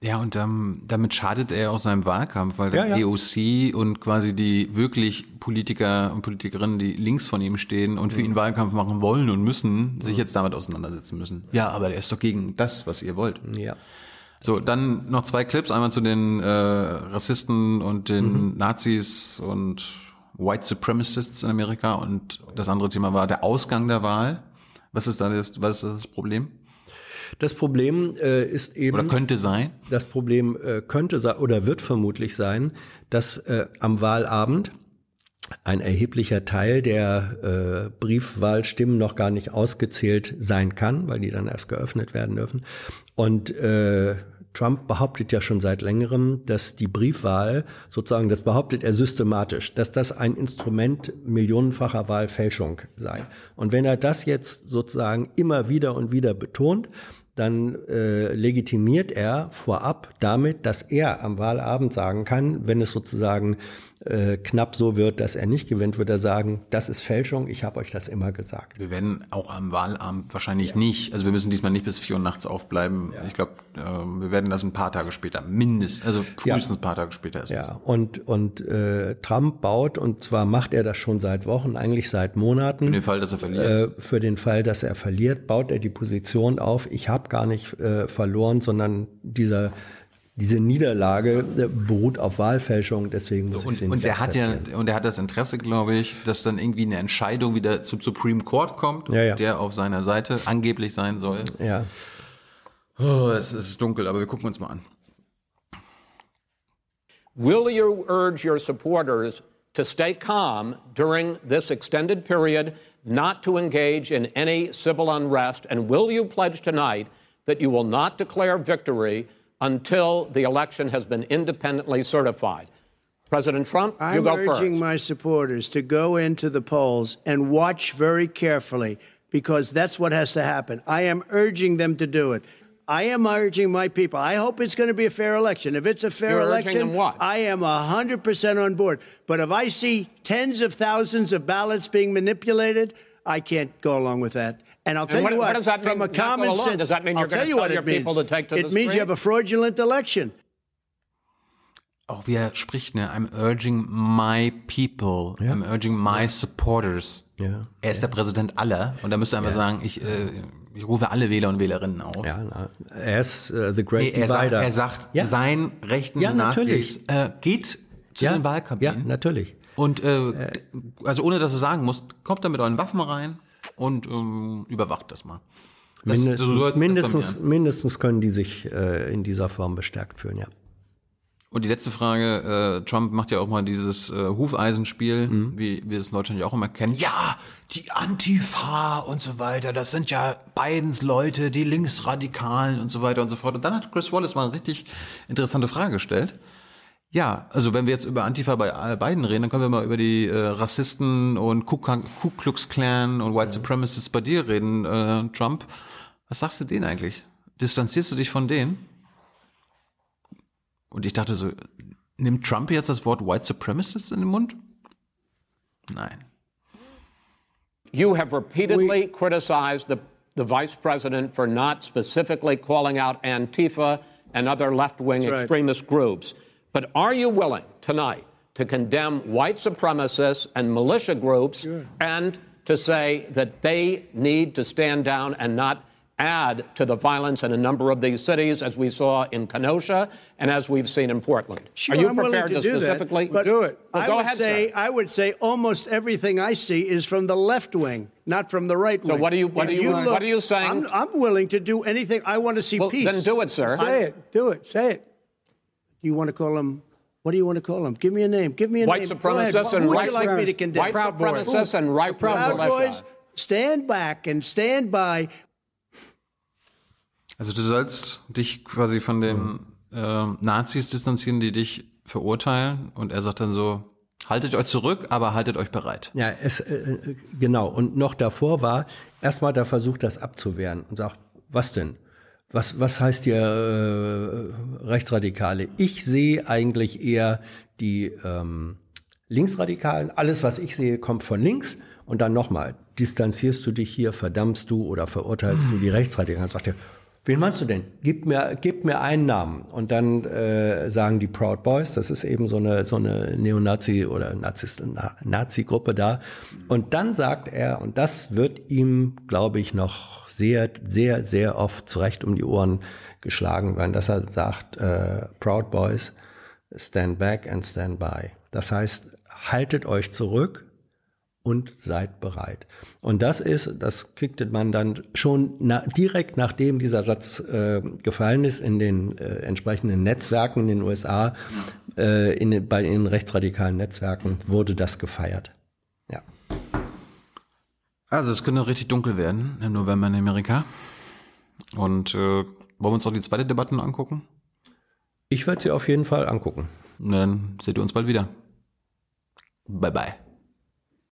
Ja, und ähm, damit schadet er auch seinem Wahlkampf, weil Ja, der ja. EOC und quasi die wirklich Politiker und Politikerinnen, die links von ihm stehen und für ihn Wahlkampf machen wollen und müssen, sich jetzt damit auseinandersetzen müssen. Ja, aber der ist doch gegen das, was ihr wollt. Ja. So, dann noch zwei Clips, einmal zu den äh, Rassisten und den Nazis und White Supremacists in Amerika und das andere Thema war der Ausgang der Wahl. Was ist da das, was ist das Problem? Das Problem äh, ist eben. Oder könnte sein? Das Problem äh, könnte sein oder wird vermutlich sein, dass äh, am Wahlabend ein erheblicher Teil der äh, Briefwahlstimmen noch gar nicht ausgezählt sein kann, weil die dann erst geöffnet werden dürfen. Und äh, Trump behauptet ja schon seit längerem, dass die Briefwahl sozusagen, das behauptet er systematisch, dass das ein Instrument millionenfacher Wahlfälschung sei. Und wenn er das jetzt sozusagen immer wieder und wieder betont, dann äh, legitimiert er vorab damit, dass er am Wahlabend sagen kann, wenn es sozusagen äh, knapp so wird, dass er nicht gewinnt, wird er sagen, das ist Fälschung, ich habe euch das immer gesagt. Wir werden auch am Wahlabend wahrscheinlich ja. nicht, also wir müssen diesmal nicht bis vier Uhr nachts aufbleiben. Ja. Ich glaube, äh, wir werden das ein paar Tage später, mindestens, also frühestens ein paar Tage später ist Ja, und, und äh, Trump baut, und zwar macht er das schon seit Wochen, eigentlich seit Monaten. Für den Fall, dass er verliert. Äh, für den Fall, dass er verliert, baut er die Position auf, ich habe gar nicht äh, verloren, sondern dieser diese Niederlage äh, beruht auf Wahlfälschung, deswegen muss und, ich Und er hat ja und er hat das Interesse, glaube ich, dass dann irgendwie eine Entscheidung wieder zum Supreme Court kommt, ja, ja. der auf seiner Seite angeblich sein soll. Ja. Oh, es ist dunkel, aber wir gucken uns mal an. Will you urge your supporters to stay calm during this extended period, not to engage in any civil unrest, and will you pledge tonight that you will not declare victory? Until the election has been independently certified. President Trump, I'm you go first. I'm urging my supporters to go into the polls and watch very carefully because that's what has to happen. I am urging them to do it. I am urging my people. I hope it's going to be a fair election. If it's a fair You're election, I am 100% on board. But if I see tens of thousands of ballots being manipulated, I can't go along with that. And I'll tell and what, you what, what does that from mean, a common sense, does that mean you're going to tell your people to take to it the It means you have a fraudulent election. Auch wie er spricht, ne? I'm urging my people. Ja. I'm urging my ja. supporters. Ja. Er ist der Präsident aller und da müsste er einfach sagen, ich, äh, ich rufe alle Wähler und Wählerinnen auf. Ja, na, er ist uh, the great nee, er divider. Sagt, er sagt, sein rechten ja, Nazis äh, geht zu den Wahlkabinen. Ja, natürlich. Und äh, äh, also ohne dass du sagen musst, kommt da mit euren Waffen rein und ähm, überwacht das mal. Das, mindestens, so mindestens, mindestens können die sich äh, in dieser Form bestärkt fühlen, ja. Und die letzte Frage, äh, Trump macht ja auch mal dieses äh, Hufeisenspiel, mhm. wie wir es in Deutschland ja auch immer kennen. Ja, die Antifa und so weiter, das sind ja Bidens Leute, die Linksradikalen und so weiter und so fort. Und dann hat Chris Wallace mal eine richtig interessante Frage gestellt. Ja, also wenn wir jetzt über Antifa bei beiden reden, dann können wir mal über die äh, Rassisten und Ku, Ku Klux Klan und White Supremacists bei dir reden, äh, Trump. Was sagst du denen eigentlich? Distanzierst du dich von denen? Und ich dachte so, nimmt Trump jetzt das Wort White Supremacists in den Mund? Nein. You have repeatedly We criticized the, the vice president for not specifically calling out Antifa and other left-wing extremist right. groups. But are you willing tonight to condemn white supremacists and militia groups sure. and to say that they need to stand down and not add to the violence in a number of these cities, as we saw in Kenosha and as we've seen in Portland. Sure, Are you I'm prepared to, to specifically that, do it? Well, I would ahead, say. I would say almost everything I see is from the left wing, not from the right wing. So what are you what, are you, you look, what are you saying? I'm, I'm, willing to do anything. I want to see well, peace. Then do it, sir. Say it. Do it. Say it. You want to call them what do you want to call them? Give me a name. Give me a white name. Supremacists and Who right would you like me to condemn? White Proud supremacists and right Proud Boys, stand back and stand by. Also du sollst dich quasi von den äh, Nazis distanzieren, die dich verurteilen. Und er sagt dann so, haltet euch zurück, aber haltet euch bereit. Ja, es, äh, genau. Und noch davor war erstmal der Versuch, das abzuwehren und sagt, was denn? Was, was heißt hier äh, Rechtsradikale? Ich sehe eigentlich eher die ähm, Linksradikalen. Alles, was ich sehe, kommt von links. Und dann nochmal, distanzierst du dich hier, verdammst du oder verurteilst du die Rechtsradikalen? Sagt er, wen meinst du denn? Gib mir, gib mir einen Namen. Und dann äh, sagen die Proud Boys, das ist eben so eine, so eine Neonazi- oder Nazi-Gruppe da. Und dann sagt er, und das wird ihm, glaube ich, noch sehr, sehr, sehr oft zurecht um die Ohren geschlagen werden, dass er sagt, äh, Proud Boys, stand back and stand by. Das heißt, haltet euch zurück und seid bereit. Und das ist, das kriegte man dann schon na, direkt nachdem dieser Satz äh, gefallen ist in den äh, entsprechenden Netzwerken in den USA, äh, in, bei den rechtsradikalen Netzwerken wurde das gefeiert. Ja. Also es könnte richtig dunkel werden im November in Amerika. Und äh, wollen wir uns noch die zweite Debatte angucken? Ich werde sie auf jeden Fall angucken. Dann seht ihr uns bald wieder. Bye bye.